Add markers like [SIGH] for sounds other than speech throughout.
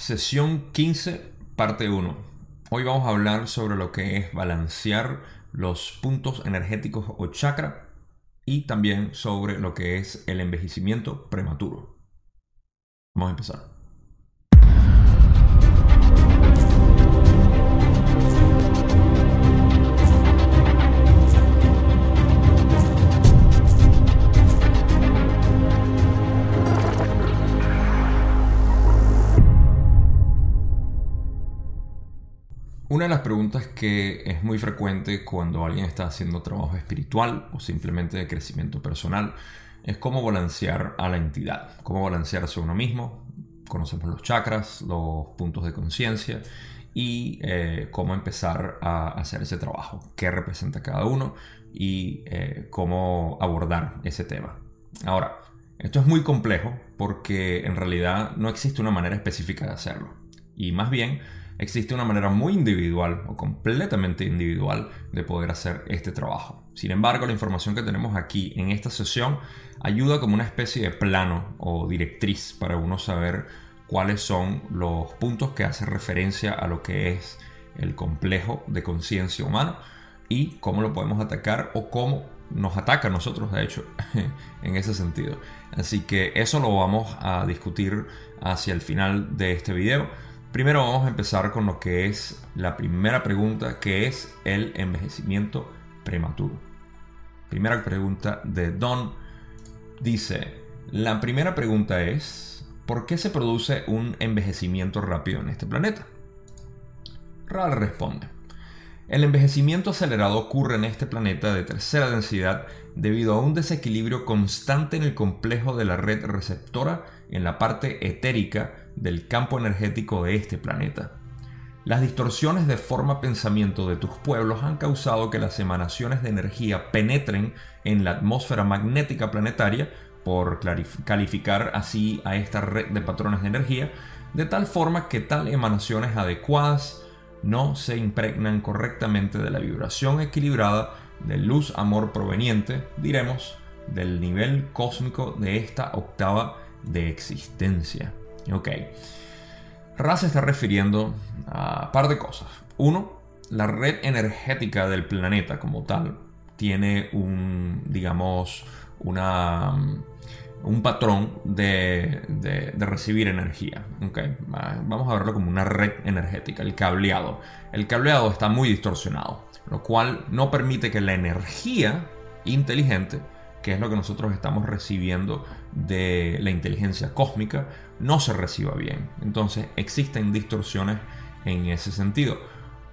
Sesión 15, parte 1. Hoy vamos a hablar sobre lo que es balancear los puntos energéticos o chakra y también sobre lo que es el envejecimiento prematuro. Vamos a empezar. Una de las preguntas que es muy frecuente cuando alguien está haciendo trabajo espiritual o simplemente de crecimiento personal es cómo balancear a la entidad, cómo balancearse a uno mismo. Conocemos los chakras, los puntos de conciencia y eh, cómo empezar a hacer ese trabajo, qué representa cada uno y eh, cómo abordar ese tema. Ahora, esto es muy complejo porque en realidad no existe una manera específica de hacerlo. Y más bien, existe una manera muy individual o completamente individual de poder hacer este trabajo. Sin embargo, la información que tenemos aquí en esta sesión ayuda como una especie de plano o directriz para uno saber cuáles son los puntos que hacen referencia a lo que es el complejo de conciencia humana y cómo lo podemos atacar o cómo nos ataca a nosotros, de hecho, [LAUGHS] en ese sentido. Así que eso lo vamos a discutir hacia el final de este video. Primero vamos a empezar con lo que es la primera pregunta, que es el envejecimiento prematuro. Primera pregunta de Don dice, la primera pregunta es, ¿por qué se produce un envejecimiento rápido en este planeta? Ral responde, el envejecimiento acelerado ocurre en este planeta de tercera densidad debido a un desequilibrio constante en el complejo de la red receptora en la parte etérica del campo energético de este planeta. Las distorsiones de forma pensamiento de tus pueblos han causado que las emanaciones de energía penetren en la atmósfera magnética planetaria, por calificar así a esta red de patrones de energía, de tal forma que tal emanaciones adecuadas no se impregnan correctamente de la vibración equilibrada de luz-amor proveniente, diremos, del nivel cósmico de esta octava de existencia. Ok. Ra se está refiriendo a un par de cosas. Uno, la red energética del planeta como tal tiene un, digamos, una, un patrón de, de, recibir energía. Okay. Vamos a verlo como una red energética, el cableado. El cableado está muy distorsionado, lo cual no permite que la energía inteligente que es lo que nosotros estamos recibiendo de la inteligencia cósmica, no se reciba bien. Entonces existen distorsiones en ese sentido.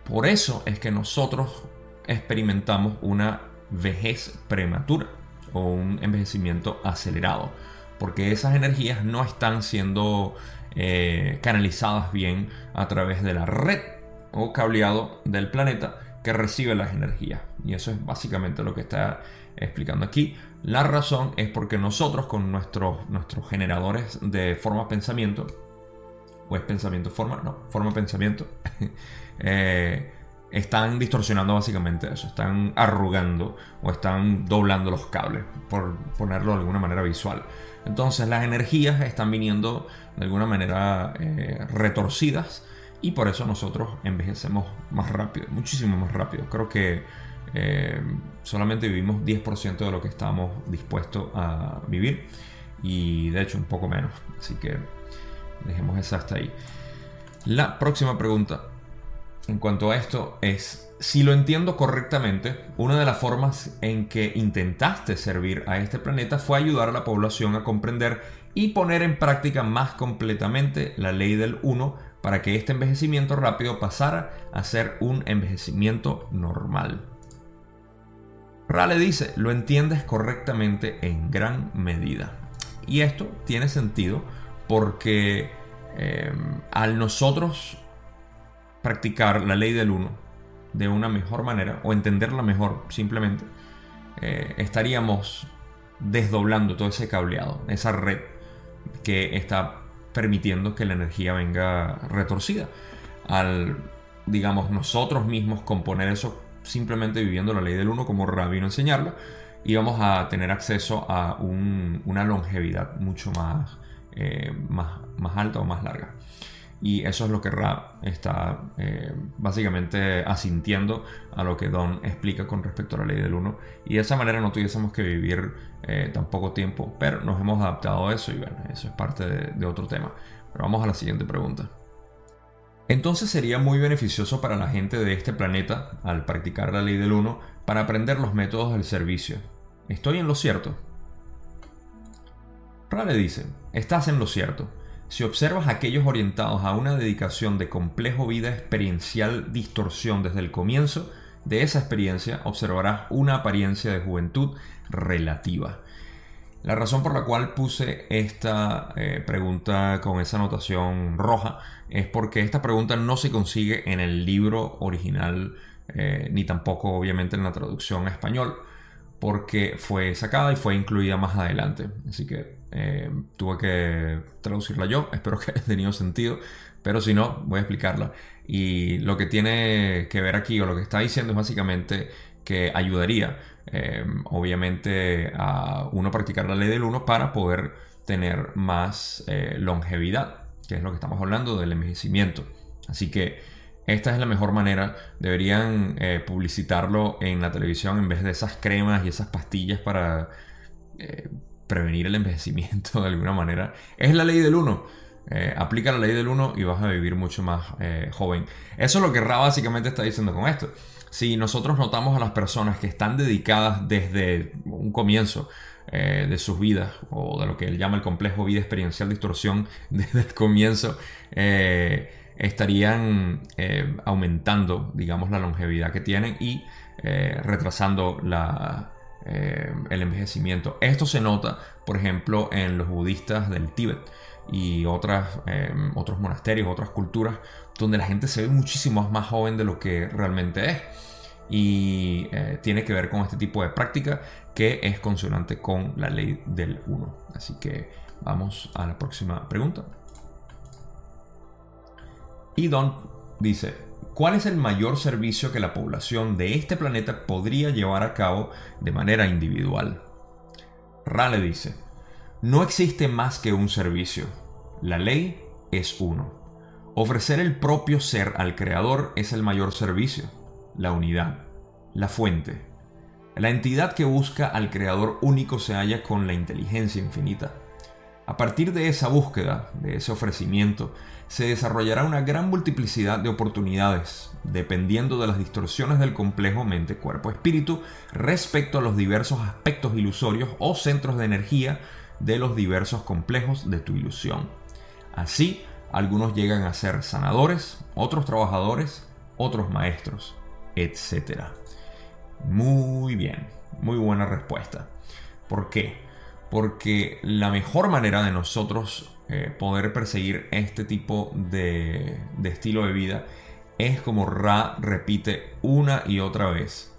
Por eso es que nosotros experimentamos una vejez prematura o un envejecimiento acelerado, porque esas energías no están siendo eh, canalizadas bien a través de la red o cableado del planeta que recibe las energías. Y eso es básicamente lo que está explicando aquí. La razón es porque nosotros con nuestros, nuestros generadores de forma pensamiento, o es pensamiento forma, no, forma pensamiento, [LAUGHS] eh, están distorsionando básicamente eso, están arrugando o están doblando los cables, por ponerlo de alguna manera visual. Entonces las energías están viniendo de alguna manera eh, retorcidas y por eso nosotros envejecemos más rápido, muchísimo más rápido. Creo que eh, solamente vivimos 10% de lo que estamos dispuestos a vivir y de hecho un poco menos. Así que dejemos esa hasta ahí. La próxima pregunta en cuanto a esto es, si lo entiendo correctamente, una de las formas en que intentaste servir a este planeta fue ayudar a la población a comprender y poner en práctica más completamente la ley del 1 para que este envejecimiento rápido pasara a ser un envejecimiento normal. Rale dice, lo entiendes correctamente en gran medida. Y esto tiene sentido porque em, al nosotros practicar la ley del uno de una mejor manera o entenderla mejor simplemente, eh, estaríamos desdoblando todo ese cableado, esa red que está permitiendo que la energía venga retorcida. Al, digamos, nosotros mismos componer eso simplemente viviendo la ley del uno como rabino enseñarla y vamos a tener acceso a una longevidad mucho más, eh, más, más alta o más larga. Y eso es lo que Ra está eh, básicamente asintiendo a lo que Don explica con respecto a la ley del 1. Y de esa manera no tuviésemos que vivir eh, tan poco tiempo, pero nos hemos adaptado a eso y bueno, eso es parte de, otro tema. Pero vamos a la siguiente pregunta. Entonces sería muy beneficioso para la gente de este planeta, al practicar la ley del 1, para aprender los métodos del servicio. ¿Estoy en lo cierto? Ra le dice, estás en lo cierto. Si observas a aquellos orientados a una dedicación de complejo vida experiencial distorsión desde el comienzo de esa experiencia, observarás una apariencia de juventud relativa. La razón por la cual puse esta eh, pregunta con esa anotación roja es porque esta pregunta no se consigue en el libro original eh, ni tampoco obviamente en la traducción a español porque fue sacada y fue incluida más adelante. Así que eh, tuve que traducirla yo, [LAUGHS] espero que haya tenido sentido, pero si no, voy a explicarla. Y lo que tiene que ver aquí o lo que está diciendo es básicamente que ayudaría, eh, obviamente, a uno practicar la ley del uno para poder tener más eh, longevidad, que es lo que estamos hablando del envejecimiento. Así que esta es la mejor manera. Deberían eh, publicitarlo en la televisión en vez de esas cremas y esas pastillas para eh, prevenir el envejecimiento de alguna manera. Es la ley del 1. Eh, aplica la ley del 1 y vas a vivir mucho más joven. Eso es lo que Ra básicamente está diciendo con esto. Si nosotros notamos a las personas que están dedicadas desde un comienzo de sus vidas, o de lo que él llama el complejo vida experiencial distorsión, [LAUGHS] desde el comienzo, estarían eh, aumentando, digamos, la longevidad que tienen y eh, retrasando la, eh, el envejecimiento. Esto se nota, por ejemplo, en los budistas del Tíbet y otras, otros monasterios, otras culturas, donde la gente se ve muchísimo más joven de lo que realmente es. Y tiene que ver con este tipo de práctica que es consonante con la ley del 1. Así que vamos a la próxima pregunta. Y Don dice, ¿cuál es el mayor servicio que la población de este planeta podría llevar a cabo de manera individual? Rale dice, no existe más que un servicio. La ley es uno. Ofrecer el propio ser al Creador es el mayor servicio, la unidad, la fuente. La entidad que busca al Creador único se halla con la inteligencia infinita. A partir de esa búsqueda, de ese ofrecimiento, se desarrollará una gran multiplicidad de oportunidades, dependiendo de las distorsiones del complejo mente-cuerpo-espíritu respecto a los diversos aspectos ilusorios o centros de energía de los diversos complejos de tu ilusión. Así, algunos llegan a ser sanadores, otros trabajadores, otros maestros, etc. Muy bien, muy buena respuesta. ¿Por qué? porque la mejor manera de nosotros eh, poder perseguir este tipo de, estilo de vida es como Ra repite una y otra vez,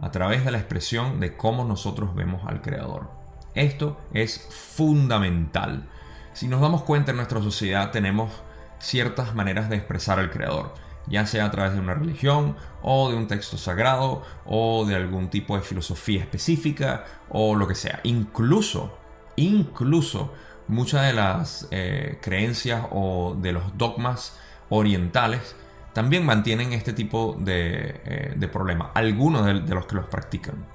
a través de la expresión de cómo nosotros vemos al Creador. Esto es fundamental. Si nos damos cuenta en nuestra sociedad tenemos ciertas maneras de expresar al Creador, ya sea a través de una religión o de un texto sagrado o de algún tipo de filosofía específica o lo que sea. Incluso, incluso muchas de las eh, creencias o de los dogmas orientales también mantienen este tipo de, eh, problemas. Algunos de, los que los practican.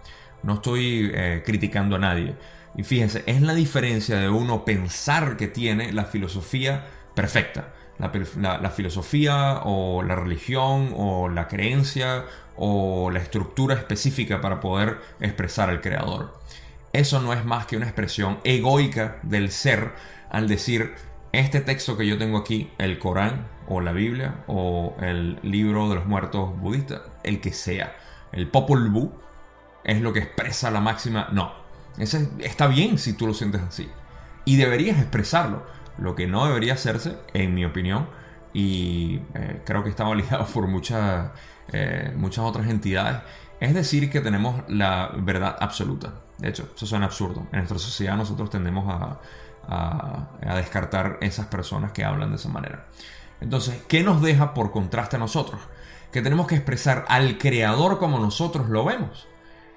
No estoy eh, criticando a nadie. Y fíjense, es la diferencia de uno pensar que tiene la filosofía perfecta la, filosofía o la religión o la creencia o la estructura específica para poder expresar al creador. Eso no es más que una expresión egoica del ser al decir, este texto que yo tengo aquí, el Corán o la Biblia o el libro de los muertos budistas, el que sea, el Popol Vuh, es lo que expresa la máxima. No, ese está bien si tú lo sientes así. Y deberías expresarlo lo que no debería hacerse, en mi opinión, y eh, creo que está validado [LAUGHS] por muchas, eh, muchas otras entidades, es decir que tenemos la verdad absoluta. De hecho, eso suena absurdo. En nuestra sociedad nosotros tendemos a, a, descartar esas personas que hablan de esa manera. Entonces, ¿qué nos deja por contraste a nosotros? Que tenemos que expresar al creador como nosotros lo vemos.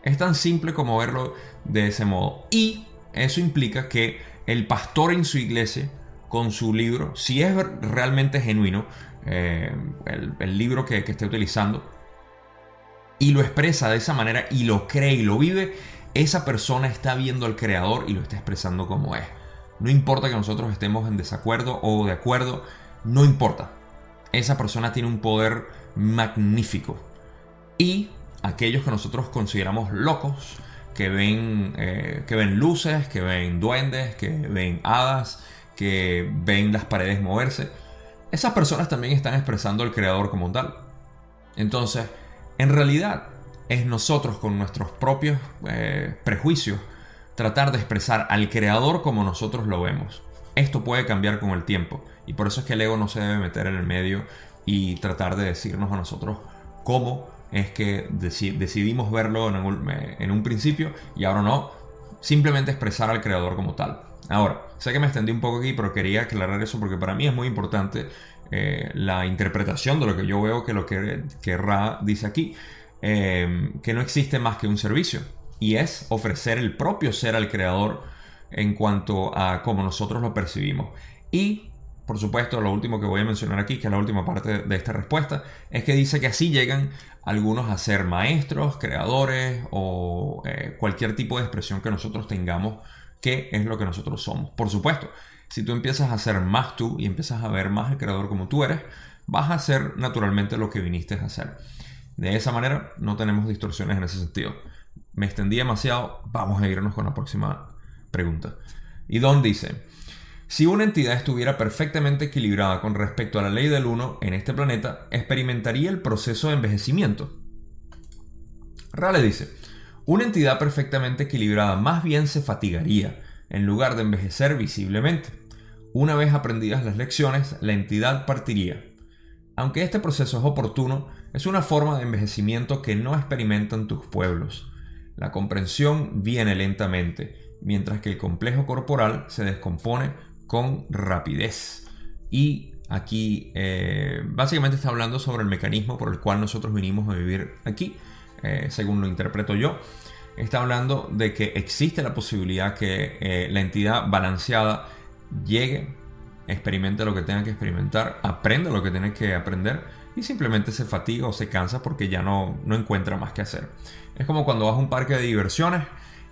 Es tan simple como verlo de ese modo. Y eso implica que el pastor en su iglesia con su libro, si es realmente genuino eh, el, libro que, que esté utilizando, y lo expresa de esa manera y lo cree y lo vive, esa persona está viendo al creador y lo está expresando como es. No importa que nosotros estemos en desacuerdo o de acuerdo, no importa. Esa persona tiene un poder magnífico. Y aquellos que nosotros consideramos locos, que ven, eh, que ven luces, que ven duendes, que ven hadas, que ven las paredes moverse, esas personas también están expresando al creador como tal. Entonces, en realidad, es nosotros con nuestros propios eh, prejuicios tratar de expresar al creador como nosotros lo vemos. Esto puede cambiar con el tiempo y por eso es que el ego no se debe meter en el medio y tratar de decirnos a nosotros cómo es que decidimos verlo en un, en un principio y ahora no, simplemente expresar al creador como tal. Ahora, sé que me extendí un poco aquí, pero quería aclarar eso porque para mí es muy importante eh, la interpretación de lo que yo veo que lo que, que Ra dice aquí, eh, que no existe más que un servicio y es ofrecer el propio ser al creador en cuanto a cómo nosotros lo percibimos. Y, por supuesto, lo último que voy a mencionar aquí, que es la última parte de esta respuesta, es que dice que así llegan algunos a ser maestros, creadores o eh, cualquier tipo de expresión que nosotros tengamos, que es lo que nosotros somos. Por supuesto, si tú empiezas a ser más tú y empiezas a ver más el creador como tú eres, vas a ser naturalmente lo que viniste a hacer. De esa manera no tenemos distorsiones en ese sentido. Me extendí demasiado, vamos a irnos con la próxima pregunta. Y Don dice, si una entidad estuviera perfectamente equilibrada con respecto a la ley del 1 en este planeta, experimentaría el proceso de envejecimiento. Rale dice, una entidad perfectamente equilibrada más bien se fatigaría, en lugar de envejecer visiblemente. Una vez aprendidas las lecciones, la entidad partiría. Aunque este proceso es oportuno, es una forma de envejecimiento que no experimentan tus pueblos. La comprensión viene lentamente, mientras que el complejo corporal se descompone con rapidez. Y aquí eh, básicamente está hablando sobre el mecanismo por el cual nosotros vinimos a vivir aquí, eh, según lo interpreto yo está hablando de que existe la posibilidad que eh, la entidad balanceada llegue, experimente lo que tenga que experimentar, aprenda lo que tiene que aprender y simplemente se fatiga o se cansa porque ya no, no encuentra más que hacer. Es como cuando vas a un parque de diversiones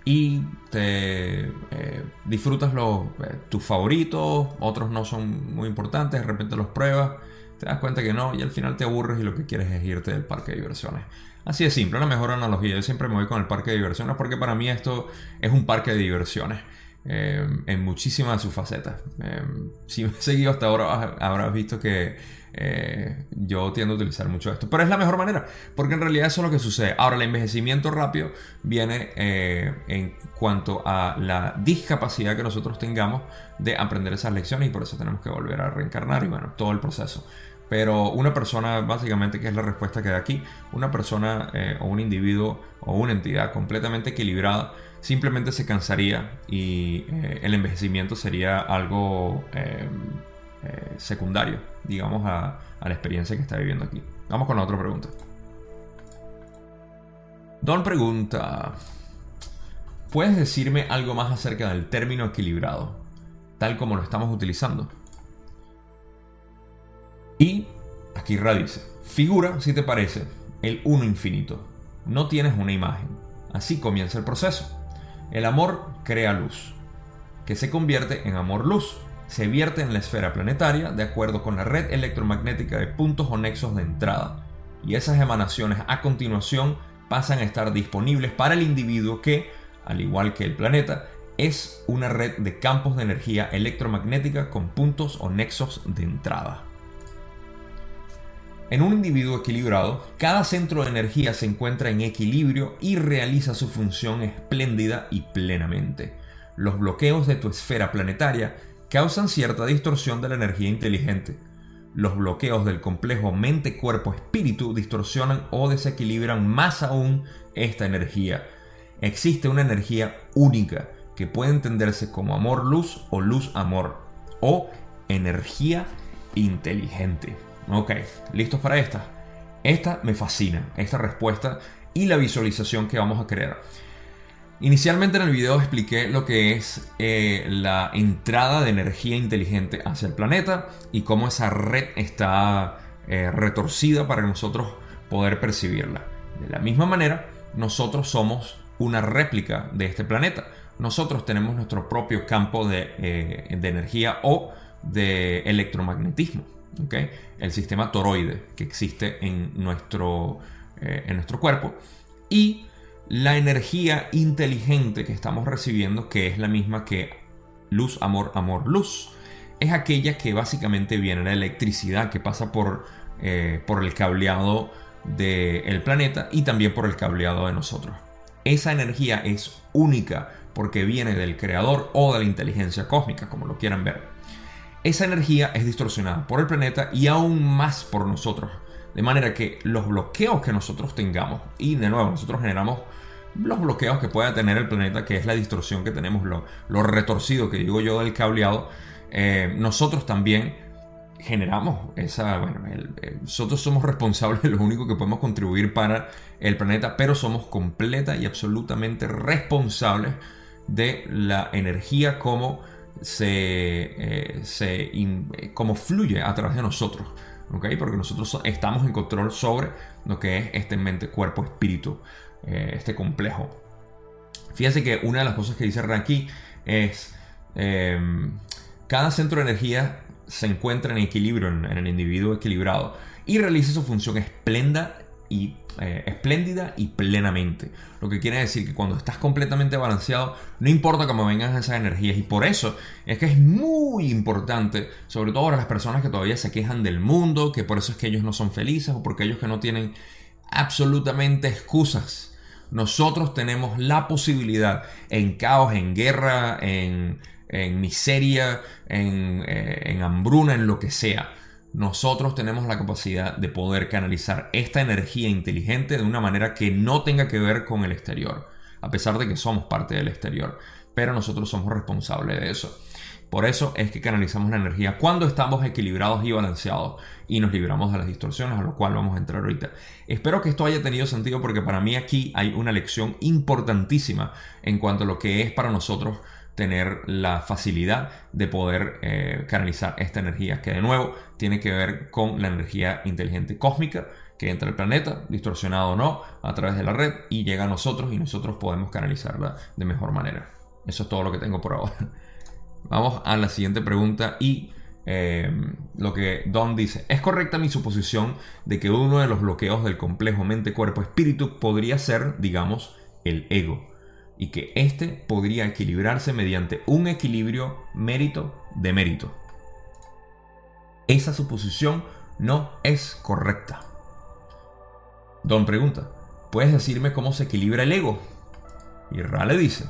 y te eh, disfrutas los, eh, tus favoritos, otros no son muy importantes, de repente los pruebas, te das cuenta que no y al final te aburres y lo que quieres es irte del parque de diversiones. Así de simple, la mejor analogía. Yo siempre me voy con el parque de diversiones porque para mí esto es un parque de diversiones. Eh, en muchísimas de sus facetas. Si me has seguido hasta ahora habrás visto que eh, yo tiendo a utilizar mucho esto. Pero es la mejor manera, porque en realidad eso es lo que sucede. Ahora, el envejecimiento rápido viene en cuanto a la discapacidad que nosotros tengamos de aprender esas lecciones y por eso tenemos que volver a reencarnar y bueno, todo el proceso. Pero una persona, básicamente, que es la respuesta que da aquí, una persona eh, o un individuo o una entidad completamente equilibrada simplemente se cansaría y eh, el envejecimiento sería algo eh, secundario, digamos, a, a, la experiencia que está viviendo aquí. Vamos con la otra pregunta. Don pregunta, ¿puedes decirme algo más acerca del término equilibrado, tal como lo estamos utilizando? Y aquí radice. Figura, si te parece, el uno infinito. No tienes una imagen. Así comienza el proceso. El amor crea luz, que se convierte en amor-luz. Se vierte en la esfera planetaria de acuerdo con la red electromagnética de puntos o nexos de entrada. Y esas emanaciones a continuación pasan a estar disponibles para el individuo que, al igual que el planeta, es una red de campos de energía electromagnética con puntos o nexos de entrada. En un individuo equilibrado, cada centro de energía se encuentra en equilibrio y realiza su función espléndida y plenamente. Los bloqueos de tu esfera planetaria causan cierta distorsión de la energía inteligente. Los bloqueos del complejo mente-cuerpo-espíritu distorsionan o desequilibran más aún esta energía. Existe una energía única que puede entenderse como amor-luz o luz-amor o energía inteligente. Ok, ¿listos para esta? Esta me fascina, esta respuesta y la visualización que vamos a crear. Inicialmente en el video expliqué lo que es eh, la entrada de energía inteligente hacia el planeta y cómo esa red está eh, retorcida para nosotros poder percibirla. De la misma manera, nosotros somos una réplica de este planeta. Nosotros tenemos nuestro propio campo de, eh, energía o de electromagnetismo. El sistema toroide que existe en nuestro, en nuestro cuerpo. Y la energía inteligente que estamos recibiendo, que es la misma que luz, amor, amor, luz, es aquella que básicamente viene de la electricidad que pasa por, eh, por el cableado del planeta y también por el cableado de nosotros. Esa energía es única porque viene del creador o de la inteligencia cósmica, como lo quieran ver. Esa energía es distorsionada por el planeta y aún más por nosotros. De manera que los bloqueos que nosotros tengamos, y de nuevo nosotros generamos los bloqueos que pueda tener el planeta, que es la distorsión que tenemos, lo, retorcido que digo yo del cableado, eh, nosotros también generamos esa, bueno, nosotros somos responsables, [LAUGHS] lo único que podemos contribuir para el planeta, pero somos completa y absolutamente responsables de la energía como se, eh, se como fluye a través de nosotros. Porque nosotros estamos en control sobre lo que es este mente, cuerpo, espíritu, eh, este complejo. Fíjense que una de las cosas que dice aquí es, em, cada centro de energía se encuentra en equilibrio en, el individuo equilibrado y realiza su función y eh, espléndida y plenamente. Lo que quiere decir que cuando estás completamente balanceado, no importa cómo vengan esas energías. Y por eso es que es muy importante, sobre todo para las personas que todavía se quejan del mundo, que por eso es que ellos no son felices o porque ellos que no tienen absolutamente excusas. Nosotros tenemos la posibilidad en caos, en guerra, en, miseria, en, eh, en hambruna, en lo que sea nosotros tenemos la capacidad de poder canalizar esta energía inteligente de una manera que no tenga que ver con el exterior, a pesar de que somos parte del exterior, pero nosotros somos responsables de eso. Por eso es que canalizamos la energía cuando estamos equilibrados y balanceados y nos libramos de las distorsiones, a lo cual vamos a entrar ahorita. Espero que esto haya tenido sentido porque para mí aquí hay una lección importantísima en cuanto a lo que es para nosotros tener la facilidad de poder eh, canalizar esta energía, que de nuevo tiene que ver con la energía inteligente cósmica que entra al planeta, distorsionado o no, a través de la red y llega a nosotros y nosotros podemos canalizarla de mejor manera. Eso es todo lo que tengo por ahora. Vamos a la siguiente pregunta y eh, lo que Don dice, ¿es correcta mi suposición de que uno de los bloqueos del complejo mente-cuerpo-espíritu podría ser, digamos, el ego? y que éste podría equilibrarse mediante un equilibrio mérito de mérito. Esa suposición no es correcta. Don pregunta, ¿puedes decirme cómo se equilibra el ego? Y Ra le dice,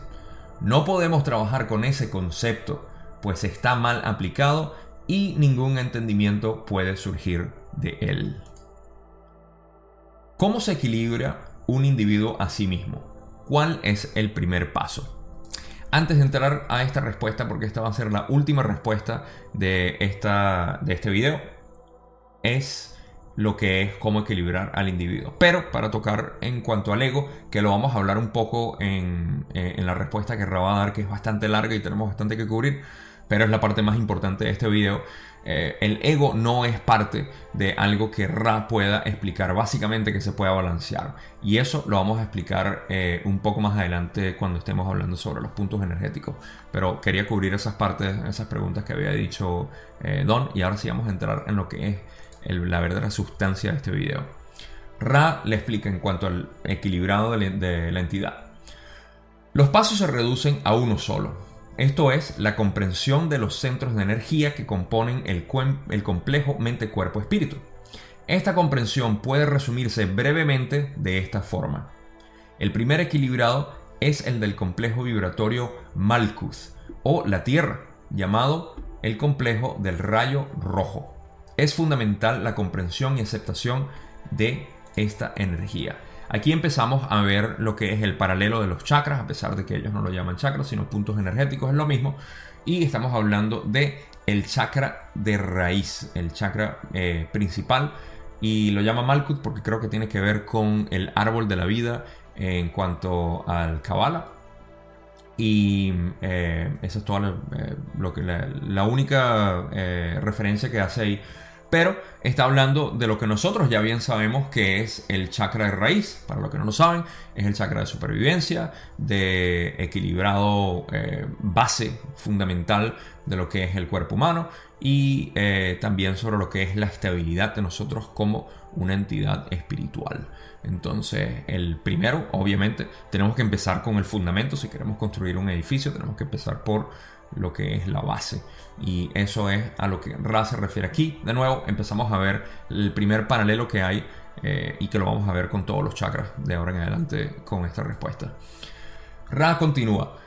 no podemos trabajar con ese concepto, pues está mal aplicado y ningún entendimiento puede surgir de él. ¿Cómo se equilibra un individuo a sí mismo? ¿Cuál es el primer paso? Antes de entrar a esta respuesta, porque esta va a ser la última respuesta de, esta, de este video, es lo que es cómo equilibrar al individuo. Pero para tocar en cuanto al ego, que lo vamos a hablar un poco en, eh, en la respuesta que Ra va a dar, que es bastante larga y tenemos bastante que cubrir, pero es la parte más importante de este video. Eh, el ego no es parte de algo que Ra pueda explicar, básicamente que se pueda balancear. Y eso lo vamos a explicar eh, un poco más adelante cuando estemos hablando sobre los puntos energéticos. Pero quería cubrir esas partes, esas preguntas que había dicho Don. Y ahora sí vamos a entrar en lo que es la verdadera sustancia de este video. Ra le explica en cuanto al equilibrado de la entidad. Los pasos se reducen a uno solo esto es la comprensión de los centros de energía que componen el, el complejo mente-cuerpo-espíritu. Esta comprensión puede resumirse brevemente de esta forma. El primer equilibrado es el del complejo vibratorio Malkuth o la Tierra, llamado el complejo del rayo rojo. Es fundamental la comprensión y aceptación de esta energía. Aquí empezamos a ver lo que es el paralelo de los chakras, a pesar de que ellos no lo llaman chakras, sino puntos energéticos, es lo mismo. Y estamos hablando de el chakra de raíz, el chakra eh, principal. Y lo llama Malkut porque creo que tiene que ver con el árbol de la vida en cuanto al Kabbalah. Y eh, esa es toda eh, lo que la, única eh, referencia que hace ahí. Pero está hablando de lo que nosotros ya bien sabemos que es el chakra de raíz. Para los que no lo saben, es el chakra de supervivencia, de equilibrado base fundamental de lo que es el cuerpo humano y también sobre lo que es la estabilidad de nosotros como una entidad espiritual. Entonces, el primero, obviamente, tenemos que empezar con el fundamento. Si queremos construir un edificio, tenemos que empezar por lo que es la base. Y eso es a lo que Ra se refiere aquí. De nuevo, empezamos a ver el primer paralelo que hay eh, y que lo vamos a ver con todos los chakras de ahora en adelante con esta respuesta. Ra continúa.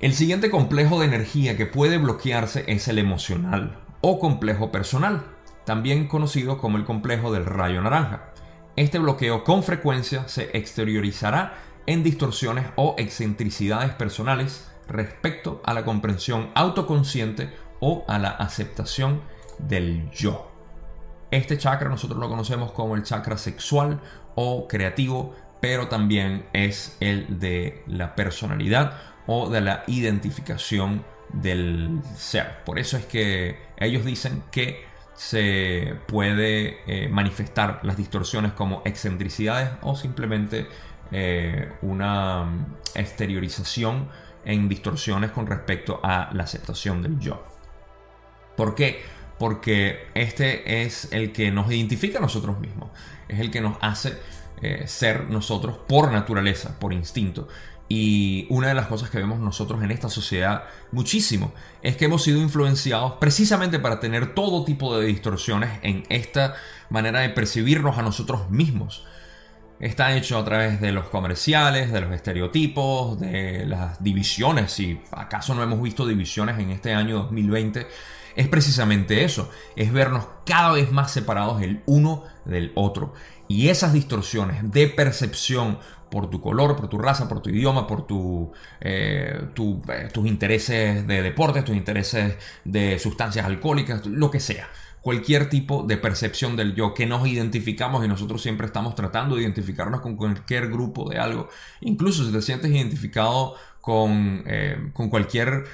El siguiente complejo de energía que puede bloquearse es el emocional o complejo personal, también conocido como el complejo del rayo naranja. Este bloqueo con frecuencia se exteriorizará en distorsiones o excentricidades personales respecto a la comprensión autoconsciente o a la aceptación del yo. Este chakra nosotros lo conocemos como el chakra sexual o creativo, pero también es el de la personalidad o de la identificación del ser. Por eso es que ellos dicen que se puede eh, manifestar las distorsiones como excentricidades o simplemente eh, una mm, exteriorización en distorsiones con respecto a la aceptación del yo. ¿Por qué? Porque este es el que nos identifica a nosotros mismos, es el que nos hace eh, ser nosotros por naturaleza, por instinto. Y una de las cosas que vemos nosotros en esta sociedad muchísimo es que hemos sido influenciados precisamente para tener todo tipo de distorsiones en esta manera de percibirnos a nosotros mismos. Está hecho a través de los comerciales, de los estereotipos, de las divisiones. Si acaso no hemos visto divisiones en este año 2020, es precisamente eso, es vernos cada vez más separados el uno del otro. Y esas distorsiones de percepción por tu color, por tu raza, por tu idioma, por eh, eh, tus intereses de deportes, tus intereses de sustancias alcohólicas, lo que sea. Cualquier tipo de percepción del yo que nos identificamos y nosotros siempre estamos tratando de identificarnos con cualquier grupo de algo. Incluso si te sientes identificado con, eh, con cualquier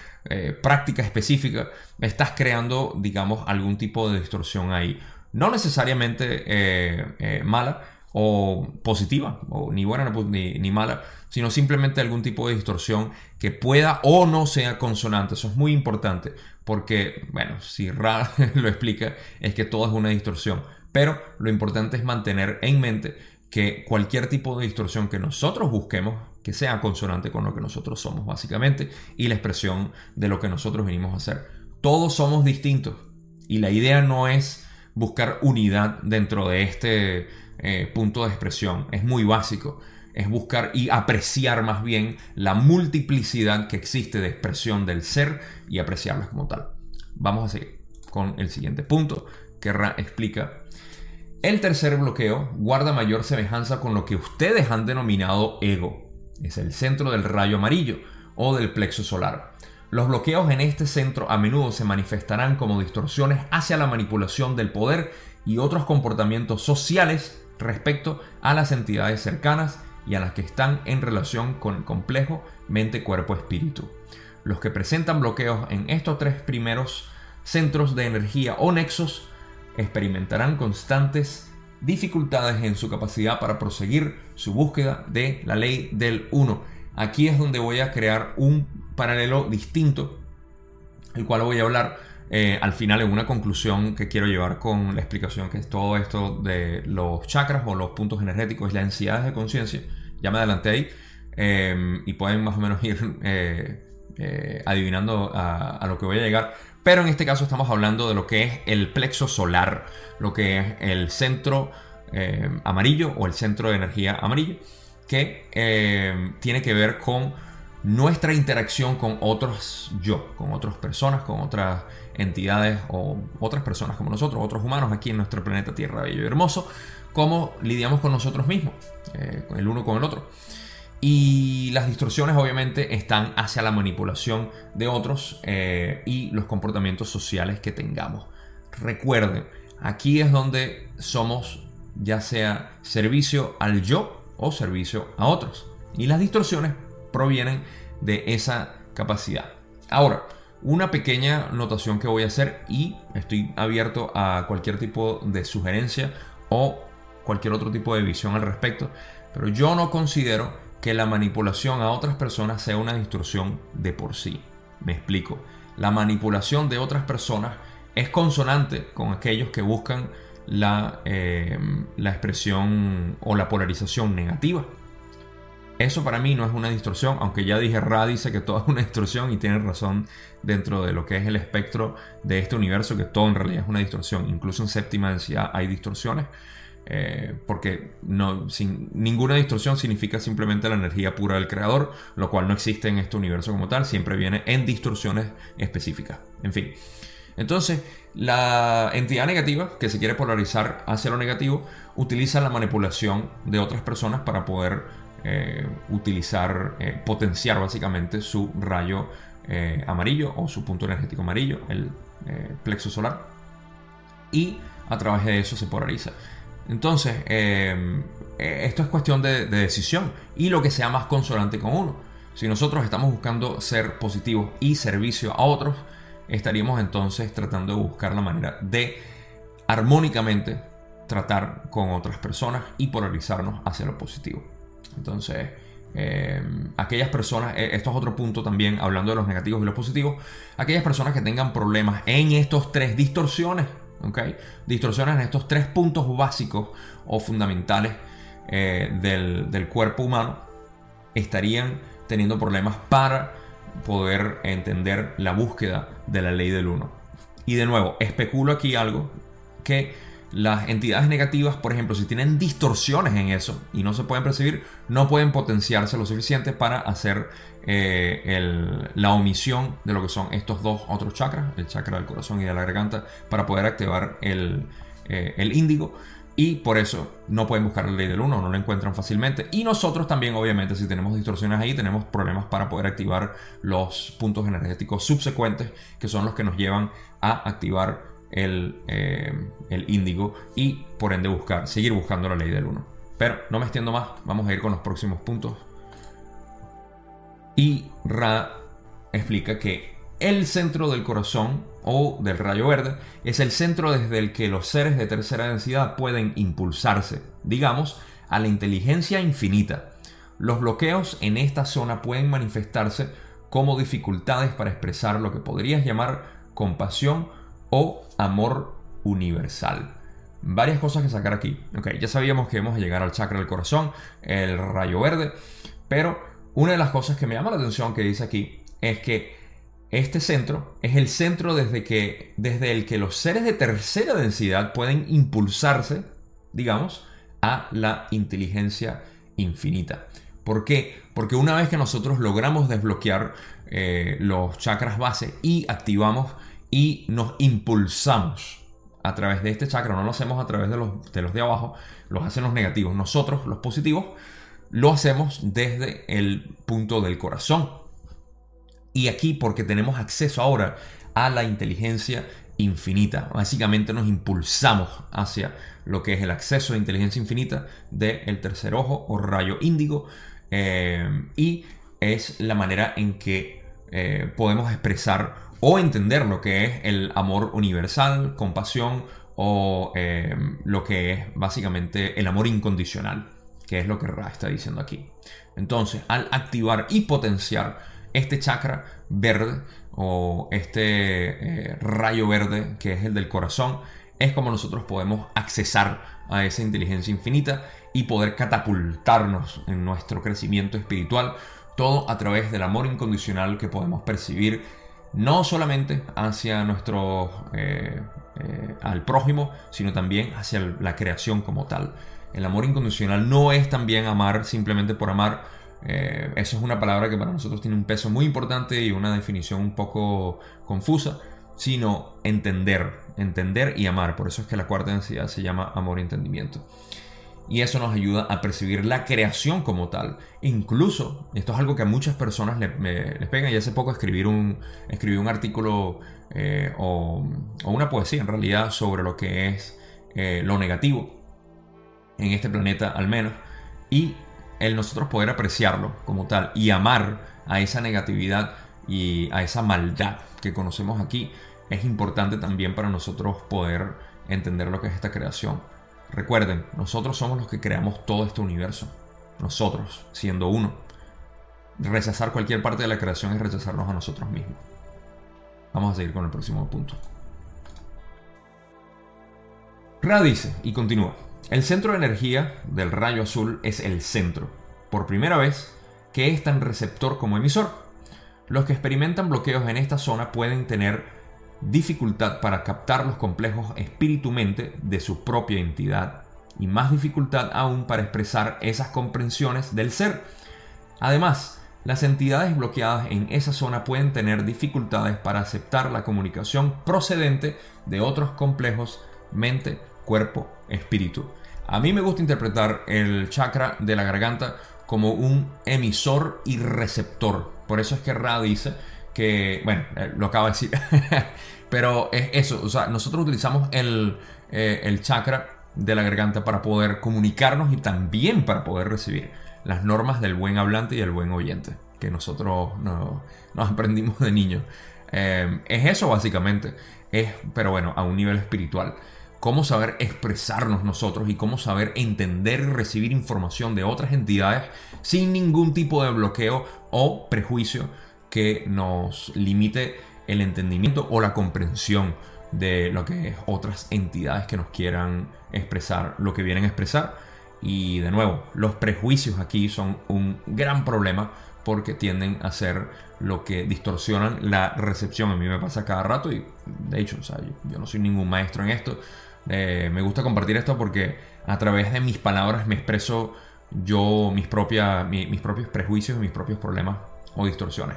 práctica específica, estás creando, digamos, algún tipo de distorsión ahí. No necesariamente mala, o positiva, o ni buena ni, mala, sino simplemente algún tipo de distorsión que pueda o no sea consonante. Eso es muy importante, porque, bueno, si Ra [LAUGHS] lo explica, es que todo es una distorsión. Pero lo importante es mantener en mente que cualquier tipo de distorsión que nosotros busquemos, que sea consonante con lo que nosotros somos, básicamente, y la expresión de lo que nosotros venimos a hacer. Todos somos distintos, y la idea no es buscar unidad dentro de este eh, punto de expresión. Es muy básico. Es buscar y apreciar más bien la multiplicidad que existe de expresión del ser y apreciarlas como tal. Vamos a seguir con el siguiente punto que Ra explica. El tercer bloqueo guarda mayor semejanza con lo que ustedes han denominado ego. Es el centro del rayo amarillo o del plexo solar. Los bloqueos en este centro a menudo se manifestarán como distorsiones hacia la manipulación del poder y otros comportamientos sociales respecto a las entidades cercanas y a las que están en relación con el complejo mente-cuerpo-espíritu. Los que presentan bloqueos en estos tres primeros centros de energía o nexos experimentarán constantes dificultades en su capacidad para proseguir su búsqueda de la ley del uno. Aquí es donde voy a crear un paralelo distinto, el cual voy a hablar eh, al final en una conclusión que quiero llevar con la explicación que es todo esto de los chakras o los puntos energéticos y las densidades de conciencia. Ya me adelanté ahí em, y pueden más o menos ir eh, eh, adivinando a, lo que voy a llegar. Pero en este caso estamos hablando de lo que es el plexo solar, lo que es el centro amarillo o el centro de energía amarillo, que tiene que ver con nuestra interacción con otros yo, con otras personas, con otras entidades o otras personas como nosotros, otros humanos aquí en nuestro planeta Tierra bello y hermoso, cómo lidiamos con nosotros mismos, eh, el uno con el otro. Y las distorsiones obviamente están hacia la manipulación de otros eh, y los comportamientos sociales que tengamos. Recuerden, aquí es donde somos ya sea servicio al yo o servicio a otros. Y las distorsiones provienen de esa capacidad. Ahora, una pequeña notación que voy a hacer y estoy abierto a cualquier tipo de sugerencia o cualquier otro tipo de visión al respecto, pero yo no considero que la manipulación a otras personas sea una distorsión de por sí. Me explico. La manipulación de otras personas es consonante con aquellos que buscan la, eh, la expresión o la polarización negativa. Eso para mí no es una distorsión, aunque ya dije Ra dice que todo es una distorsión y tiene razón dentro de lo que es el espectro de este universo, que todo en realidad es una distorsión. Incluso en séptima densidad hay distorsiones, eh, porque no, sin, ninguna distorsión significa simplemente la energía pura del creador, lo cual no existe en este universo como tal, siempre viene en distorsiones específicas. En fin. Entonces, la entidad negativa que se quiere polarizar hacia lo negativo utiliza la manipulación de otras personas para poder eh, utilizar, eh, potenciar básicamente su rayo eh, amarillo o su punto energético amarillo, el plexo solar, y a través de eso se polariza. Entonces, esto es cuestión de, de decisión y lo que sea más consonante con uno. Si nosotros estamos buscando ser positivos y servicio a otros, estaríamos entonces tratando de buscar la manera de armónicamente tratar con otras personas y polarizarnos hacia lo positivo. Entonces, eh, aquellas personas, eh, esto es otro punto también, hablando de los negativos y los positivos, aquellas personas que tengan problemas en estos tres distorsiones, ¿ok? Distorsiones en estos tres puntos básicos o fundamentales eh, del, del cuerpo humano, estarían teniendo problemas para poder entender la búsqueda de la ley del uno. Y de nuevo, especulo aquí algo que las entidades negativas, por ejemplo, si tienen distorsiones en eso y no se pueden percibir, no pueden potenciarse lo suficiente para hacer eh, la omisión de lo que son estos dos otros chakras, el chakra del corazón y de la garganta, para poder activar el, eh, índigo. Y por eso no pueden buscar la ley del 1, no lo encuentran fácilmente. Y nosotros también, obviamente, si tenemos distorsiones ahí, tenemos problemas para poder activar los puntos energéticos subsecuentes, que son los que nos llevan a activar el, eh, el índigo y por ende buscar, seguir buscando la ley del 1. Pero no me extiendo más, vamos a ir con los próximos puntos. Y Ra explica que el centro del corazón o del rayo verde es el centro desde el que los seres de tercera densidad pueden impulsarse, digamos, a la inteligencia infinita. Los bloqueos en esta zona pueden manifestarse como dificultades para expresar lo que podrías llamar compasión o amor universal. Varias cosas que sacar aquí. Ya sabíamos que hemos a llegar al chakra del corazón, el rayo verde, pero una de las cosas que me llama la atención que dice aquí es que este centro es el centro desde, que, desde el que los seres de tercera densidad pueden impulsarse, digamos, a la inteligencia infinita. ¿Por qué? Porque una vez que nosotros logramos desbloquear eh, los chakras base y activamos y nos impulsamos a través de este chakra, no lo hacemos a través de los de, los de abajo, los hacen los negativos. Nosotros, los positivos, lo hacemos desde el punto del corazón. Y aquí porque tenemos acceso ahora a la inteligencia infinita. Básicamente nos impulsamos hacia lo que es el acceso a inteligencia infinita del tercer ojo o rayo índigo. Eh, y es la manera en que eh, podemos expresar o entender lo que es el amor universal, compasión o eh, lo que es básicamente el amor incondicional, que es lo que Ra está diciendo aquí. Entonces, al activar y potenciar este chakra verde o este eh, rayo verde que es el del corazón, es como nosotros podemos accesar a esa inteligencia infinita y poder catapultarnos en nuestro crecimiento espiritual, todo a través del amor incondicional que podemos percibir no solamente hacia nuestro, eh, eh, al prójimo, sino también hacia la creación como tal. El amor incondicional no es también amar simplemente por amar. Eh, eso es una palabra que para nosotros tiene un peso muy importante y una definición un poco confusa, sino entender, entender y amar. Por eso es que la cuarta densidad se llama amor y entendimiento y eso nos ayuda a percibir la creación como tal. Incluso, esto es algo que a muchas personas les, pega, y hace poco escribí un, escribí un artículo eh, o, una poesía en realidad sobre lo que es eh, lo negativo en este planeta al menos. Y el nosotros poder apreciarlo como tal y amar a esa negatividad y a esa maldad que conocemos aquí, es importante también para nosotros poder entender lo que es esta creación. Recuerden, nosotros somos los que creamos todo este universo. Nosotros, siendo uno. Rechazar cualquier parte de la creación es rechazarnos a nosotros mismos. Vamos a seguir con el próximo punto. Ra dice, y continúa, el centro de energía del rayo azul es el centro, por primera vez, que es tan receptor como emisor. Los que experimentan bloqueos en esta zona pueden tener dificultad para captar los complejos espíritu-mente de su propia entidad y más dificultad aún para expresar esas comprensiones del ser. Además, las entidades bloqueadas en esa zona pueden tener dificultades para aceptar la comunicación procedente de otros complejos mente, cuerpo, espíritu. A mí me gusta interpretar el chakra de la garganta como un emisor y receptor. Por eso es que Ra dice que, bueno, eh, lo acaba de decir, [LAUGHS] pero es eso, o sea, nosotros utilizamos el, eh, el chakra de la garganta para poder comunicarnos y también para poder recibir las normas del buen hablante y el buen oyente que nosotros nos aprendimos de niños. Eh, es eso básicamente, es, pero bueno, a un nivel espiritual. Cómo saber expresarnos nosotros y cómo saber entender y recibir información de otras entidades sin ningún tipo de bloqueo o prejuicio que nos limite el entendimiento o la comprensión de lo que otras entidades que nos quieran expresar lo que vienen a expresar. Y de nuevo, los prejuicios aquí son un gran problema porque tienden a ser lo que distorsionan la recepción. A mí me pasa cada rato y de hecho, yo, no soy ningún maestro en esto. Eh, me gusta compartir esto porque a través de mis palabras me expreso yo mis, mis propios prejuicios y mis propios problemas o distorsiones.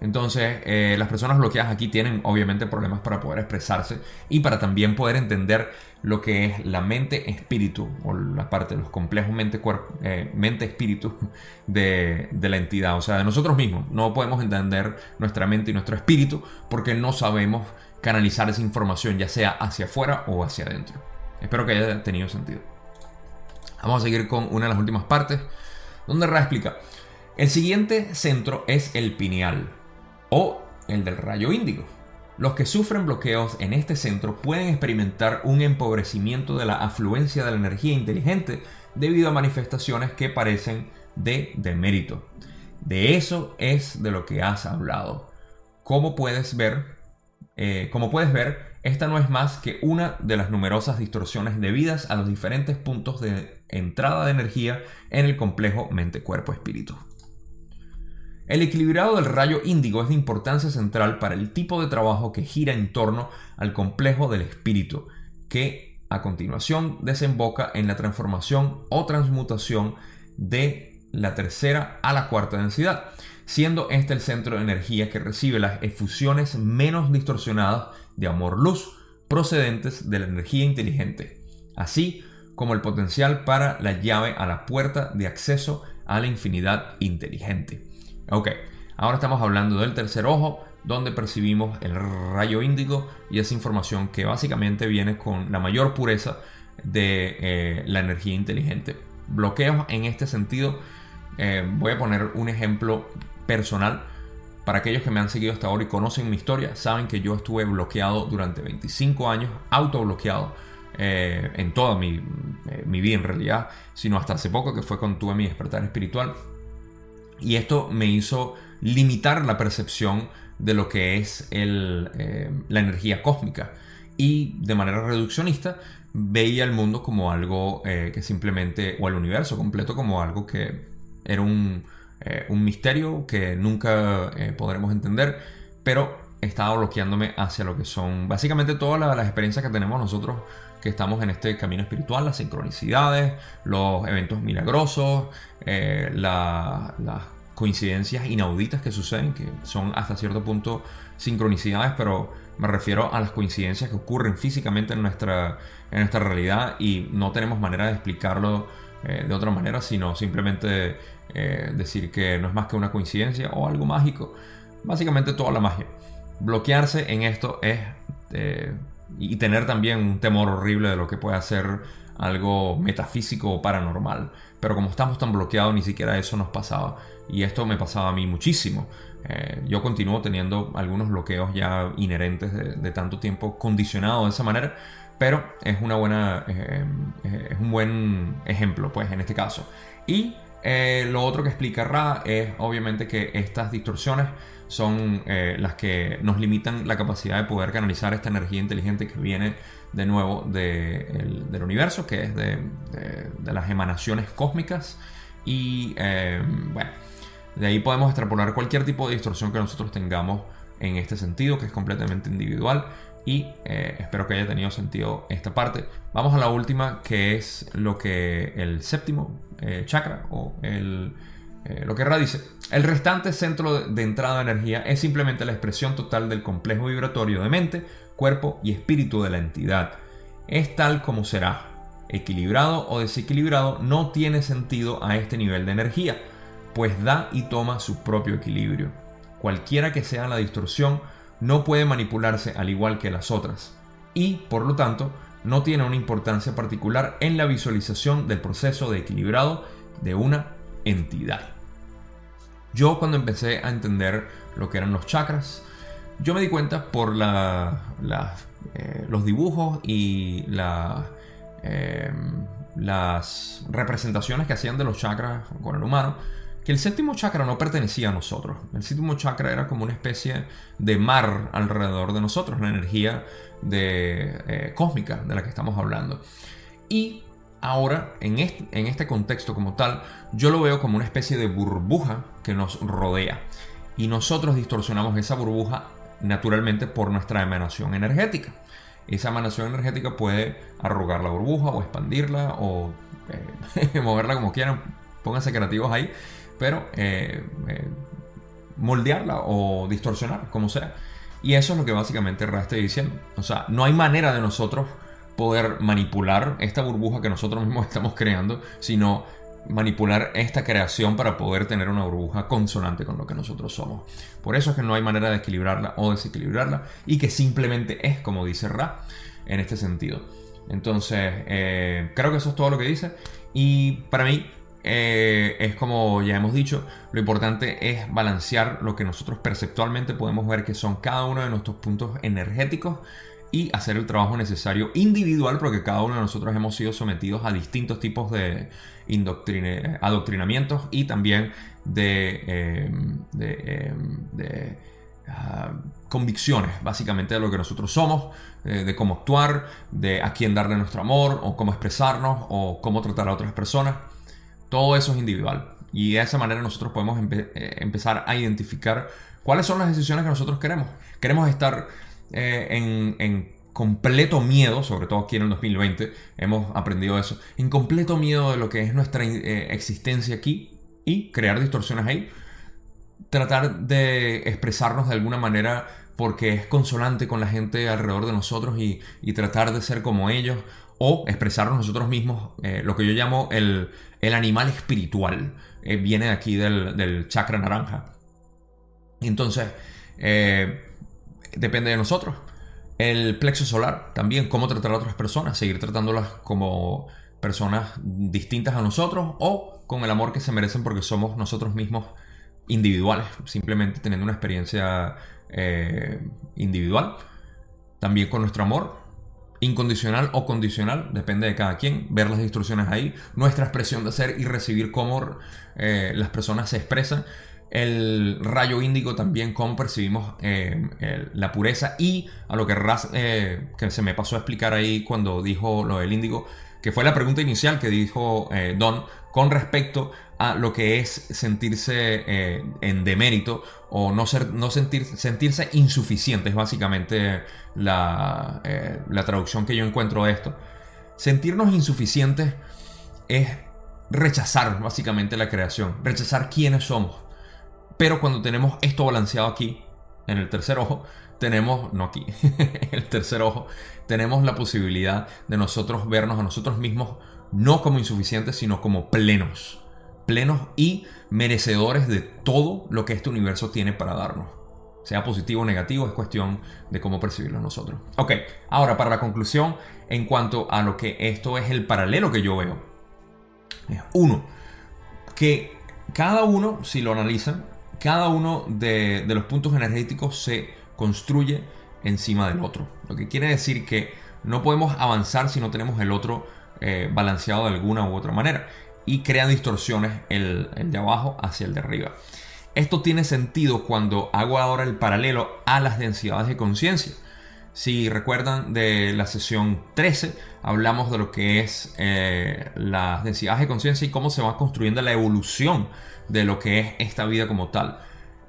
Entonces, eh, las personas bloqueadas aquí tienen obviamente problemas para poder expresarse y para también poder entender lo que es la mente-espíritu o la parte de los complejos mente-espíritu mente [LAUGHS] de, de la entidad, o sea, de nosotros mismos. No podemos entender nuestra mente y nuestro espíritu porque no sabemos canalizar esa información ya sea hacia afuera o hacia adentro. Espero que haya tenido sentido. Vamos a seguir con una de las últimas partes donde Ra explica. El siguiente centro es el pineal o el del rayo índigo. Los que sufren bloqueos en este centro pueden experimentar un empobrecimiento de la afluencia de la energía inteligente debido a manifestaciones que parecen de demérito. De eso es de lo que has hablado. Como puedes ver, eh, como puedes ver, esta no es más que una de las numerosas distorsiones debidas a los diferentes puntos de entrada de energía en el complejo mente-cuerpo-espíritu. El equilibrado del rayo índigo es de importancia central para el tipo de trabajo que gira en torno al complejo del espíritu, que a continuación desemboca en la transformación o transmutación de la tercera a la cuarta densidad, siendo este el centro de energía que recibe las efusiones menos distorsionadas de amor-luz procedentes de la energía inteligente, así como el potencial para la llave a la puerta de acceso a la infinidad inteligente. Ok, ahora estamos hablando del tercer ojo, donde percibimos el rayo índigo y esa información que básicamente viene con la mayor pureza de eh, la energía inteligente. Bloqueos en este sentido, eh, voy a poner un ejemplo personal. Para aquellos que me han seguido hasta ahora y conocen mi historia, saben que yo estuve bloqueado durante 25 años, autobloqueado eh, en toda mi, mi, vida en realidad, sino hasta hace poco que fue cuando tuve mi despertar espiritual. Y esto me hizo limitar la percepción de lo que es eh, la energía cósmica. Y de manera reduccionista veía el mundo como algo eh, que simplemente, o el universo completo como algo que era un, eh, misterio que nunca podremos entender, pero estaba bloqueándome hacia lo que son básicamente todas las, experiencias que tenemos nosotros que estamos en este camino espiritual, las sincronicidades, los eventos milagrosos, las coincidencias inauditas que suceden, que son hasta cierto punto sincronicidades, pero me refiero a las coincidencias que ocurren físicamente en nuestra, en nuestra realidad y no tenemos manera de explicarlo eh, de otra manera, sino simplemente eh, decir que no es más que una coincidencia o algo mágico. Básicamente toda la magia. Bloquearse en esto es... Y tener también un temor horrible de lo que puede hacer algo metafísico o paranormal. Pero como estamos tan bloqueados, ni siquiera eso nos pasaba. Y esto me pasaba a mí muchísimo. Eh, yo continúo teniendo algunos bloqueos ya inherentes de, tanto tiempo condicionado de esa manera, pero es una buena, eh, eh, es un buen ejemplo, pues, en este caso. Y lo otro que explica Ra es obviamente que estas distorsiones son las que nos limitan la capacidad de poder canalizar esta energía inteligente que viene de nuevo del universo, que es de, las emanaciones cósmicas. Y bueno de ahí podemos extrapolar cualquier tipo de distorsión que nosotros tengamos en este sentido, que es completamente individual. Y eh, espero que haya tenido sentido esta parte. Vamos a la última, que es lo que el séptimo eh, chakra o el, eh, lo que Ra dice. El restante centro de entrada de energía es simplemente la expresión total del complejo vibratorio de mente, cuerpo y espíritu de la entidad. Es tal como será. Equilibrado o desequilibrado no tiene sentido a este nivel de energía pues da y toma su propio equilibrio. Cualquiera que sea la distorsión, no puede manipularse al igual que las otras, y, por lo tanto, no tiene una importancia particular en la visualización del proceso de equilibrado de una entidad. Yo cuando empecé a entender lo que eran los chakras, yo me di cuenta por eh, los dibujos y eh, las representaciones que hacían de los chakras con el humano, que el séptimo chakra no pertenecía a nosotros. El séptimo chakra era como una especie de mar alrededor de nosotros, la energía de, eh, cósmica de la que estamos hablando. Y ahora, en este, contexto como tal, yo lo veo como una especie de burbuja que nos rodea. Y nosotros distorsionamos esa burbuja naturalmente por nuestra emanación energética. Esa emanación energética puede arrugar la burbuja o expandirla o eh, [LAUGHS] moverla como quieran. Pónganse creativos ahí pero eh, eh, moldearla o distorsionar, como sea. Y eso es lo que básicamente Ra está diciendo. O sea, no hay manera de nosotros poder manipular esta burbuja que nosotros mismos [LAUGHS] estamos creando, sino manipular esta creación para poder tener una burbuja consonante con lo que nosotros somos. Por eso es que no hay manera de equilibrarla o desequilibrarla y que simplemente es como dice Ra en este sentido. Entonces, eh, creo que eso es todo lo que dice. Y para mí, eh, es como ya hemos dicho, lo importante es balancear lo que nosotros perceptualmente podemos ver que son cada uno de nuestros puntos energéticos y hacer el trabajo necesario individual porque cada uno de nosotros hemos sido sometidos a distintos tipos de adoctrinamientos y también de, em, em, ah, convicciones básicamente de lo que nosotros somos, eh, de cómo actuar, de a quién darle nuestro amor o cómo expresarnos o cómo tratar a otras personas. Todo eso es individual. Y de esa manera nosotros podemos eh, empezar a identificar cuáles son las decisiones que nosotros queremos. Queremos estar eh, en, completo miedo, sobre todo aquí en el 2020, hemos aprendido eso, en completo miedo de lo que es nuestra eh, existencia aquí y crear distorsiones ahí. Tratar de expresarnos de alguna manera porque es consolante con la gente alrededor de nosotros y, tratar de ser como ellos o expresarnos nosotros mismos, lo que yo llamo el, el animal espiritual eh, viene aquí del, chakra naranja. Entonces, eh, depende de nosotros. El plexo solar también, cómo tratar a otras personas, seguir tratándolas como personas distintas a nosotros o con el amor que se merecen porque somos nosotros mismos individuales, simplemente teniendo una experiencia eh, individual. También con nuestro amor, incondicional o condicional, depende de cada quien, ver las instrucciones ahí, nuestra expresión de ser y recibir cómo eh, las personas se expresan, el rayo índigo también, cómo percibimos eh, la pureza y a lo que, eh, que se me pasó a explicar ahí cuando dijo lo del índigo, que fue la pregunta inicial que dijo Don con respecto a lo que es sentirse en demérito o no, ser, no sentir, sentirse insuficiente, es básicamente la, eh, la traducción que yo encuentro de esto. Sentirnos insuficientes es rechazar básicamente la creación, rechazar quiénes somos. Pero cuando tenemos esto balanceado aquí, en el tercer ojo, tenemos, no aquí, [LAUGHS] el tercer ojo, tenemos la posibilidad de nosotros vernos a nosotros mismos no como insuficientes, sino como plenos. Plenos y merecedores de todo lo que este universo tiene para darnos. sea positivo o negativo, es cuestión de cómo percibirlo nosotros. Ok, ahora para la conclusión, en cuanto a lo que esto es el paralelo que yo veo. Uno, que cada uno, si lo analizan, cada uno de, los puntos energéticos se construye encima del otro. Lo que quiere decir que no podemos avanzar si no tenemos el otro eh, balanceado de alguna u otra manera. Y crea distorsiones el, de abajo hacia el de arriba. Esto tiene sentido cuando hago ahora el paralelo a las densidades de conciencia. Si recuerdan de la sesión 13, hablamos de lo que es eh, las densidades de conciencia y cómo se va construyendo la evolución de lo que es esta vida como tal.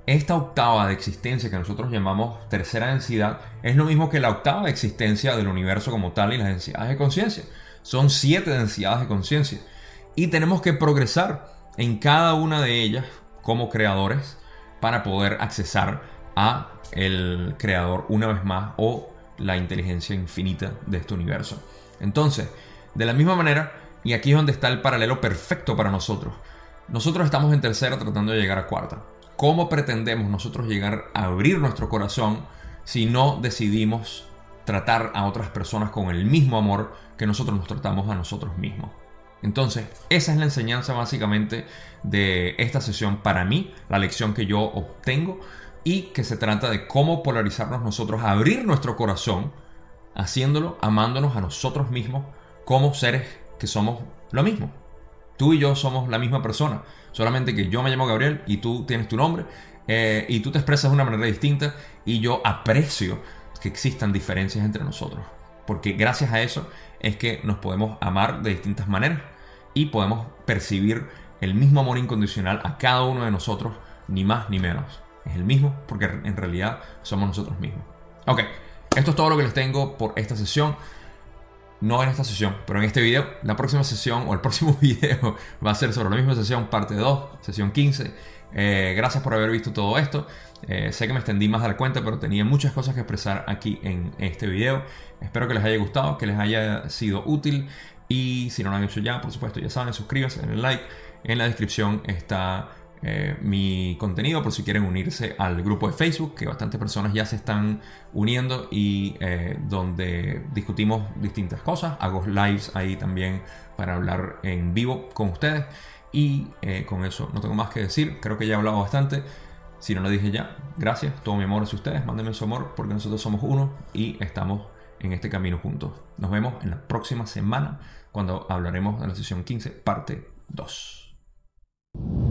Esta octava de existencia que nosotros llamamos tercera densidad es lo mismo que la octava de existencia del universo como tal y las densidades de conciencia. Son siete densidades de conciencia y tenemos que progresar en cada una de ellas como creadores para poder accesar a el creador una vez más o la inteligencia infinita de este universo. Entonces, de la misma manera, y aquí es donde está el paralelo perfecto para nosotros, nosotros estamos en tercera tratando de llegar a cuarta. ¿Cómo pretendemos nosotros llegar a abrir nuestro corazón si no decidimos tratar a otras personas con el mismo amor que nosotros nos tratamos a nosotros mismos? Entonces, esa es la enseñanza básicamente de esta sesión para mí, la lección que yo obtengo y que se trata de cómo polarizarnos nosotros, abrir nuestro corazón, haciéndolo, amándonos a nosotros mismos como seres que somos lo mismo. Tú y yo somos la misma persona, solamente que yo me llamo Gabriel y tú tienes tu nombre eh, y tú te expresas de una manera distinta y yo aprecio que existan diferencias entre nosotros, porque gracias a eso es que nos podemos amar de distintas maneras y podemos percibir el mismo amor incondicional a cada uno de nosotros, ni más ni menos. Es el mismo porque en realidad somos nosotros mismos. Ok, esto es todo lo que les tengo por esta sesión. No en esta sesión, pero en este video. La próxima sesión o el próximo [LAUGHS] video va a ser sobre la misma sesión, parte 2, sesión 15. Eh, gracias por haber visto todo esto. Eh, sé que me extendí más de la cuenta, pero tenía muchas cosas que expresar aquí en este video. Espero que les haya gustado, que les haya sido útil. Y si no lo han hecho ya, por supuesto, ya saben, suscríbanse, denle like. En la descripción está eh, mi contenido por si quieren unirse al grupo de Facebook, que bastantes personas ya se están uniendo y eh, donde discutimos distintas cosas. Hago lives ahí también para hablar en vivo con ustedes. Y eh, con eso no tengo más que decir. Creo que ya he hablado bastante. Si no lo dije ya, gracias. Todo mi amor hacia ustedes. Mándenme su amor porque nosotros somos uno y estamos en este camino juntos. Nos vemos en la próxima semana cuando hablaremos de la sesión 15, parte 2.